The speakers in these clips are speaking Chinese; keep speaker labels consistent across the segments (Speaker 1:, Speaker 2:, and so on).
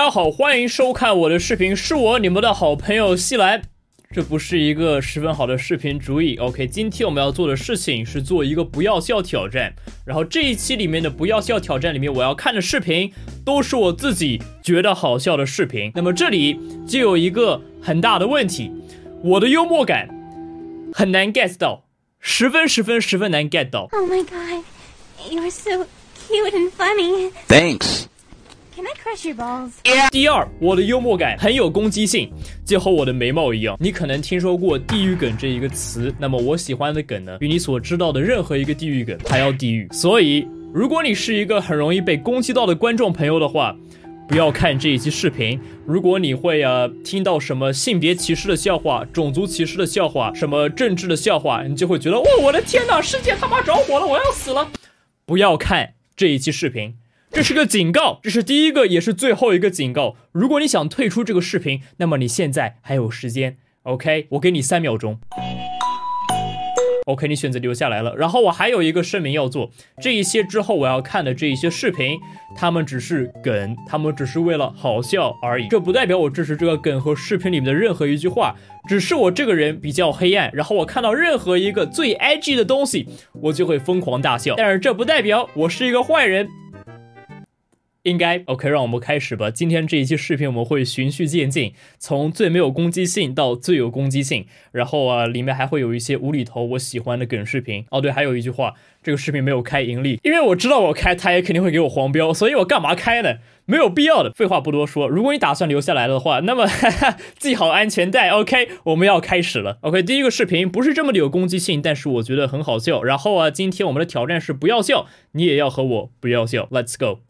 Speaker 1: 大家好，欢迎收看我的视频，是我你们的好朋友西兰。这不是一个十分好的视频主意。OK，今天我们要做的事情是做一个不要笑挑战。然后这一期里面的不要笑挑战里面，我要看的视频都是我自己觉得好笑的视频。那么这里就有一个很大的问题，我的幽默感很难 get 到，十分十分十分难 get 到。
Speaker 2: Oh my god, you are so cute and funny.
Speaker 3: Thanks.
Speaker 2: Can I crush your balls?
Speaker 1: 第二，我的幽默感很有攻击性，就和我的眉毛一样。你可能听说过“地狱梗”这一个词，那么我喜欢的梗呢，比你所知道的任何一个地狱梗还要地狱。所以，如果你是一个很容易被攻击到的观众朋友的话，不要看这一期视频。如果你会呃听到什么性别歧视的笑话、种族歧视的笑话、什么政治的笑话，你就会觉得，哦，我的天哪，世界他妈着火了，我要死了！不要看这一期视频。这是个警告，这是第一个也是最后一个警告。如果你想退出这个视频，那么你现在还有时间。OK，我给你三秒钟。OK，你选择留下来了。然后我还有一个声明要做，这一些之后我要看的这一些视频，他们只是梗，他们只是为了好笑而已。这不代表我支持这个梗和视频里面的任何一句话，只是我这个人比较黑暗，然后我看到任何一个最 edgy 的东西，我就会疯狂大笑。但是这不代表我是一个坏人。应该 OK，让我们开始吧。今天这一期视频我们会循序渐进，从最没有攻击性到最有攻击性，然后啊，里面还会有一些无厘头我喜欢的梗视频。哦，对，还有一句话，这个视频没有开盈利，因为我知道我开他也肯定会给我黄标，所以我干嘛开呢？没有必要的。废话不多说，如果你打算留下来的话，那么哈哈，系好安全带。OK，我们要开始了。OK，第一个视频不是这么的有攻击性，但是我觉得很好笑。然后啊，今天我们的挑战是不要笑，你也要和我不要笑。Let's go。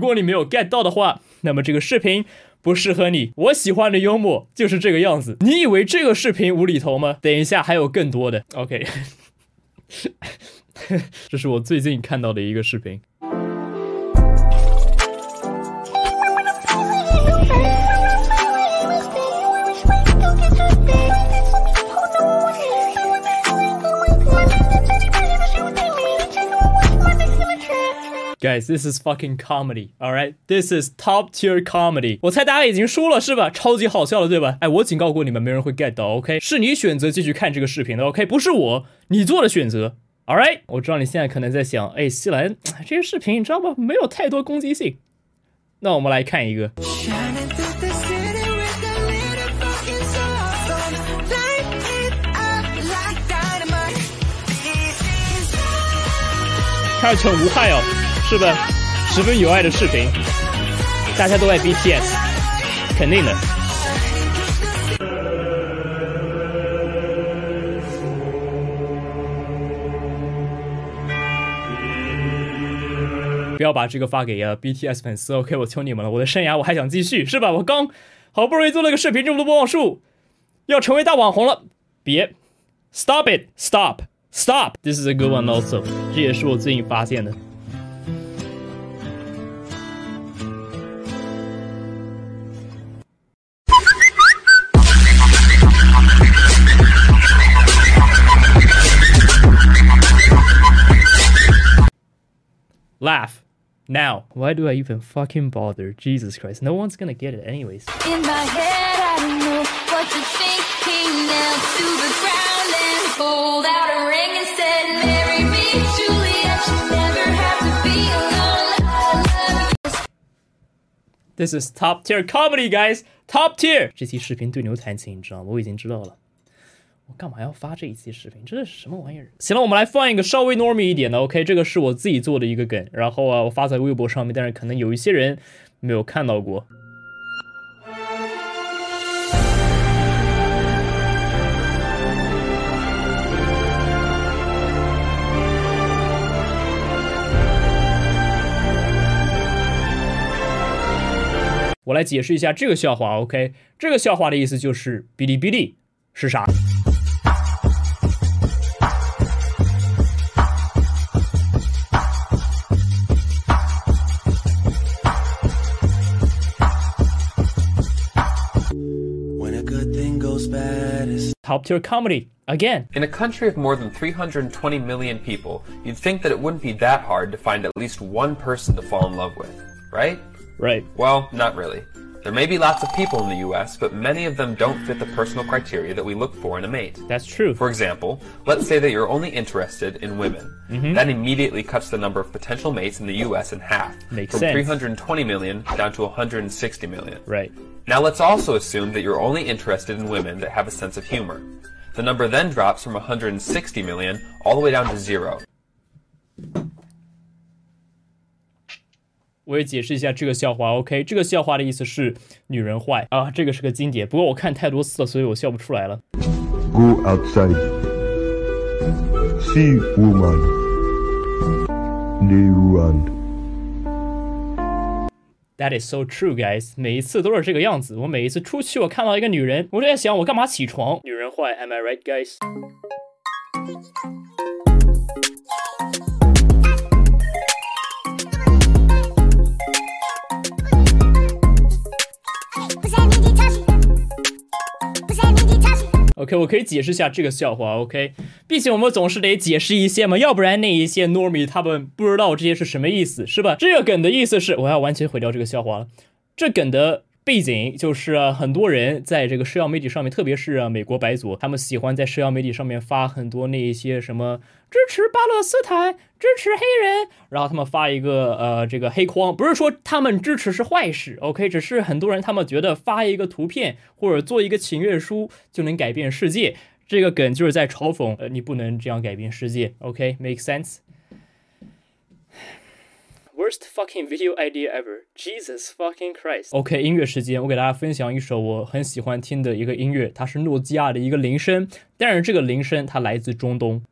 Speaker 1: 如果你没有 get 到的话，那么这个视频不适合你。我喜欢的幽默就是这个样子。你以为这个视频无厘头吗？等一下还有更多的。OK，这是我最近看到的一个视频。This is fucking comedy, All right, This is top tier comedy. 我猜大家已经输了是吧？超级好笑了对吧？哎，我警告过你们，没人会 get 到，OK？是你选择继续看这个视频的，OK？不是我，你做的选择 All right，我知道你现在可能在想，哎，西兰这个视频你知道吗？没有太多攻击性。那我们来看一个，看着很无害哦，是吧？十分有爱的视频，大家都爱 BTS，肯定的。不要把这个发给呃 BTS 粉丝，OK？我求你们了，我的生涯我还想继续，是吧？我刚好不容易做了个视频，这么多播放数，要成为大网红了，别，Stop it，Stop。Stop! This is a good one also. 这也是我最近发现的。Laugh. Now. Why do I even fucking bother? Jesus Christ. No one's gonna get it anyways.
Speaker 2: In my head, I don't know what to think. He knelt to the ground and pulled out a ring and said, Marry me, Juliet. You never have to be alone. I love you.
Speaker 1: This is top tier comedy, guys. Top tier. 这期视频对牛弹琴，你知道吗？我已经知道了。 我干嘛要发这一期视频？这是什么玩意儿？行了，我们来放一个稍微 normy 一点的。OK，这个是我自己做的一个梗，然后啊，我发在微博上面，但是可能有一些人没有看到过。我来解释一下这个笑话，OK？这个笑话的意思就是哔哩哔哩是啥？Top tier comedy again.
Speaker 3: In a country of more than 320 million people, you'd think that it wouldn't be that hard to find at least one person to fall in love with, right?
Speaker 1: Right.
Speaker 3: Well, not really. There may be lots of people in the US, but many of them don't fit the personal criteria that we look for in a mate.
Speaker 1: That's true.
Speaker 3: For example, let's say that you're only interested in women. Mm-hmm. That immediately cuts the number of potential mates in the US in half,
Speaker 1: Makes
Speaker 3: from
Speaker 1: sense.
Speaker 3: 320 million down to 160 million.
Speaker 1: right.
Speaker 3: Now let's also assume that you're only interested in women that have a sense of humor. The number then drops from 160 million all the way down to zero.
Speaker 1: 我也解释一下这个笑话，OK？这个笑话的意思是女人坏啊，这个是个经典。不过我看太多次了，所以我笑不出来了。
Speaker 4: Go outside. See woman. They run.
Speaker 1: That is so true, guys。每一次都是这个样子。我每一次出去，我看到一个女人，我就在想，我干嘛起床？女人坏，Am I right, guys？OK，我可以解释一下这个笑话。OK，毕竟我们总是得解释一些嘛，要不然那一些 normie 他们不知道这些是什么意思，是吧？这个梗的意思是，我要完全毁掉这个笑话了。这梗的背景就是、很多人在这个社交媒体上面，特别是、美国白左，他们喜欢在社交媒体上面发很多那一些什么支持巴勒斯坦、支持黑人，然后他们发一个呃这个黑框，不是说他们支持是坏事，OK，只是很多人他们觉得发一个图片或者做一个请愿书就能改变世界。这个梗就是在嘲讽，呃，你不能这样改变世界，OK，make、sense。Worst fucking video idea ever. Jesus fucking Christ. OK，音乐时间，我给大家分享一首我很喜欢听的一个音乐，它是诺基亚的一个铃声，但是这个铃声它来自中东。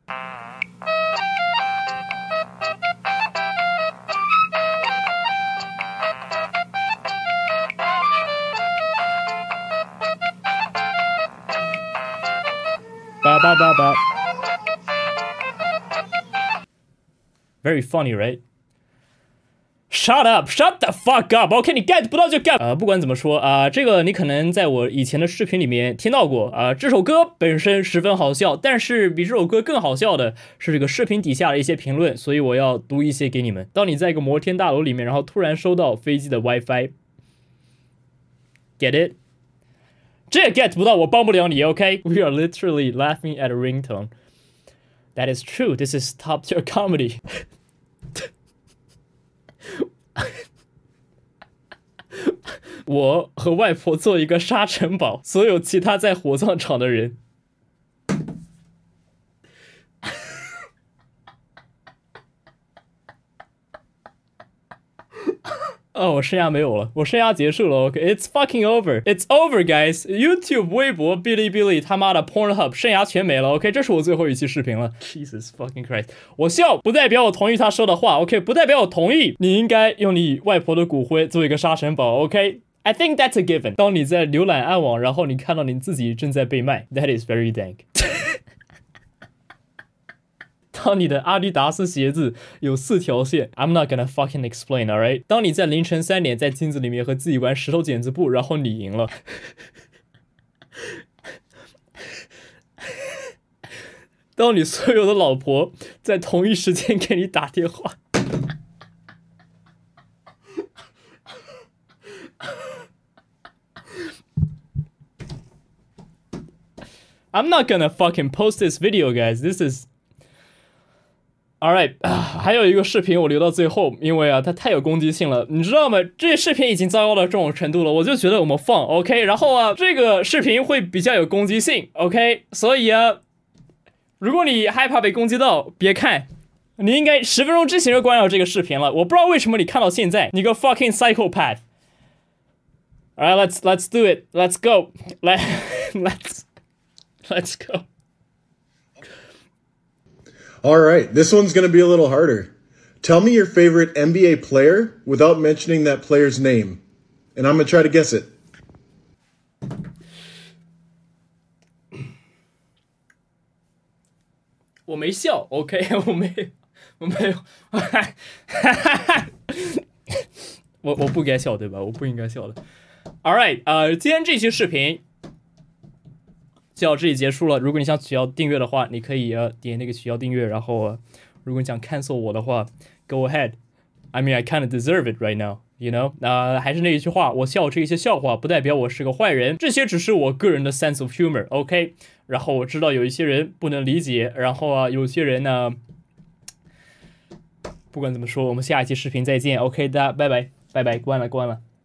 Speaker 1: 叭叭叭叭。Very funny, right? Shut up! Shut the fuck up! OK，你 get 不到就 get。呃，不管怎么说啊、这个你可能在我以前的视频里面听到过啊、这首歌本身十分好笑，但是比这首歌更好笑的是这个视频底下的一些评论，所以我要读一些给你们。当你在一个摩天大楼里面，然后突然收到飞机的 WiFi，get it？这 get 不到，我帮不了你。OK，We、are literally laughing at a ringtone. That is true. This is top tier comedy. 我和外婆做一个沙尘堡，所有其他在火葬场的人。哦，我生涯没有了，我生涯结束了。OK，it's、fucking over，it's over, guys。YouTube、微博、哔哩哔哩，他妈的 Pornhub，生涯全没了。OK，这是我最后一期视频了。Jesus fucking Christ！我笑不代表我同意他说的话，OK，不代表我同意。你应该用你外婆的骨灰做一个沙尘堡，OK。I think that's a given。当你在浏览暗网，然后你看到你自己正在被卖，That is very dank。当你的阿迪达斯鞋子有四条线，I'm not gonna fucking explain, alright？当你在凌晨三点在镜子里面和自己玩石头剪子布，然后你赢了。当你所有的老婆在同一时间给你打电话。I'm not gonna fucking post this video, guys. This is All right，啊，还有一个视频我留到最后，因为啊，它太有攻击性了，你知道吗？这视频已经糟糕到这种程度了，我就觉得我们放 OK，然后啊，这个视频会比较有攻击性 OK，所以啊，如果你害怕被攻击到，别看，你应该十分钟之前就关掉这个视频了。我不知道为什么你看到现在，你个 fucking psychopath。All right, let's let's do it. Let's go. Let let's let's go.
Speaker 5: All right, this one's going to be a little harder. Tell me your favorite NBA player without mentioning that player's name. And I'm going to try to guess it.
Speaker 1: 我没笑，OK，我没，我没有，我我不该笑对吧？我不应该笑的。All right，呃，今天这期视频 就到这里结束了。如果你想取消订阅的话，你可以呃点那个取消订阅，然后、如果你想 cancel 我的话，go ahead。I mean I kind of deserve it right now。You know，那、还是那一句话，我笑这些笑话，不代表我是个坏人，这些只是我个人的 sense of humor，OK？、然后我知道有一些人不能理解，然后啊，有些人呢，不管怎么说，我们下一期视频再见，OK？大家拜拜，拜拜，关了，关了。